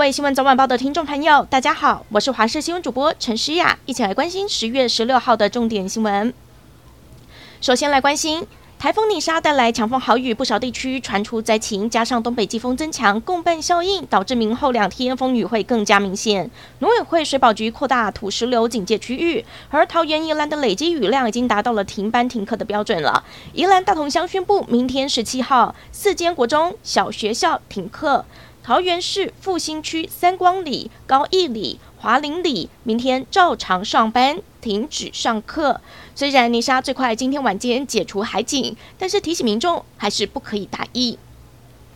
各位新闻早晚报的听众朋友，大家好，我是华视新闻主播陈诗雅，一起来关心十月十六号的重点新闻。首先来关心。台风尼莎带来强风豪雨，不少地区传出灾情，加上东北季风增强，共伴效应，导致明后两天风雨会更加明显。农委会水保局扩大土石流警戒区域，而桃园宜兰的累积雨量已经达到了停班停课的标准了。宜兰大同乡宣布，明天十七号四间国中小学校停课。桃园市复兴区三光里、高义里、华林里明天照常上班，停止上课。虽然泥沙最快今天晚间解除海警，但是提醒民众还是不可以大意。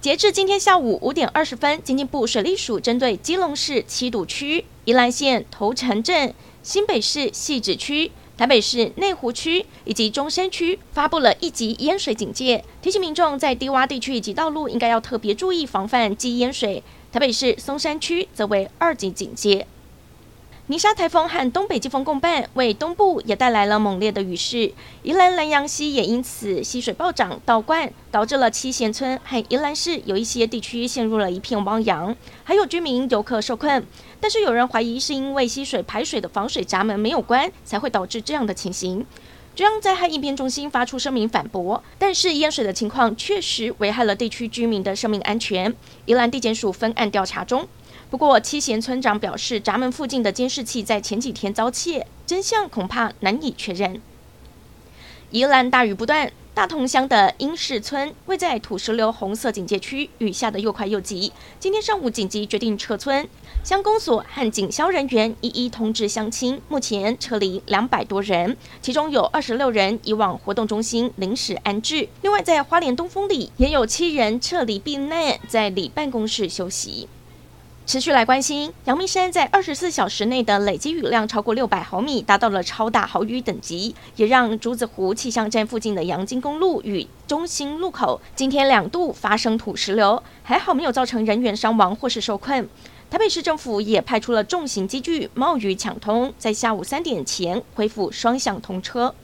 截至今天下午五点二十分，经济部水利署针对基隆市七堵区、宜兰县头城镇、新北市汐止区。台北市内湖区以及中山区发布了一级淹水警戒，提醒民众在低洼地区以及道路应该要特别注意防范积淹水。台北市松山区则为二级警戒。泥沙台风和东北季风共伴，为东部也带来了猛烈的雨势。宜兰兰阳溪也因此溪水暴涨倒灌，导致了七贤村和宜兰市有一些地区陷入了一片汪洋，还有居民游客受困。但是有人怀疑是因为溪水排水的防水闸门没有关，才会导致这样的情形。中央灾害应变中心发出声明反驳，但是淹水的情况确实危害了地区居民的生命安全。宜兰地检署分案调查中。不过，七贤村长表示，闸门附近的监视器在前几天遭窃，真相恐怕难以确认。宜兰大雨不断，大同乡的英氏村位在土石流红色警戒区，雨下得又快又急。今天上午紧急决定撤村，乡公所和警消人员一一通知乡亲，目前撤离两百多人，其中有二十六人已往活动中心临时安置。另外，在花莲东风里也有七人撤离避难，在里办公室休息。持续来关心，阳明山在二十四小时内的累积雨量超过六百毫米，达到了超大豪雨等级，也让竹子湖气象站附近的阳金公路与中心路口今天两度发生土石流，还好没有造成人员伤亡或是受困。台北市政府也派出了重型机具冒雨抢通，在下午三点前恢复双向通车。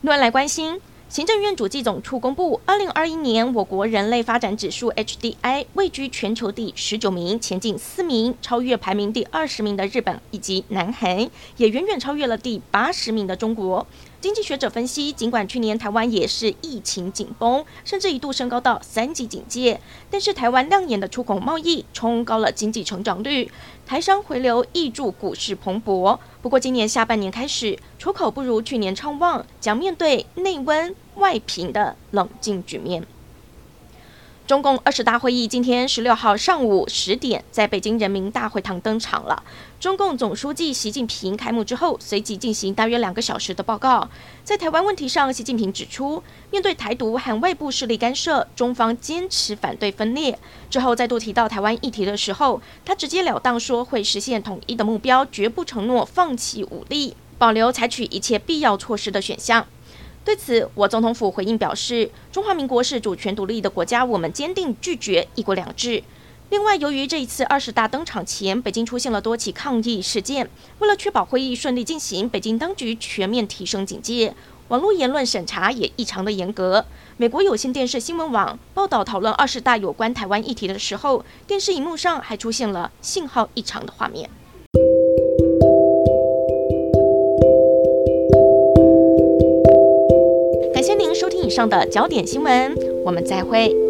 乱来关心。行政院主计总处公布，二零二一年我国人类发展指数 HDI 位居全球第十九名，前进四名，超越排名第二十名的日本以及南韩，也远远超越了第八十名的中国。经济学者分析，尽管去年台湾也是疫情紧绷，甚至一度升高到三级警戒，但是台湾亮眼的出口贸易冲高了经济成长率，台商回流益助股市蓬勃。不过今年下半年开始，出口不如去年畅旺，将面对内温外平的冷静局面。中共二十大会议今天十六号上午十点在北京人民大会堂登场了。中共总书记习近平开幕之后，随即进行大约两个小时的报告。在台湾问题上，习近平指出，面对台独和外部势力干涉，中方坚持反对分裂。之后再度提到台湾议题的时候，他直截了当说会实现统一的目标，绝不承诺放弃武力，保留采取一切必要措施的选项。对此，我总统府回应表示，中华民国是主权独立的国家，我们坚定拒绝一国两制。另外，由于这一次二十大登场前，北京出现了多起抗议事件，为了确保会议顺利进行，北京当局全面提升警戒，网络言论审查也异常的严格。美国有线电视新闻网报道讨论二十大有关台湾议题的时候，电视荧幕上还出现了信号异常的画面。以上的焦点新闻，我们再会。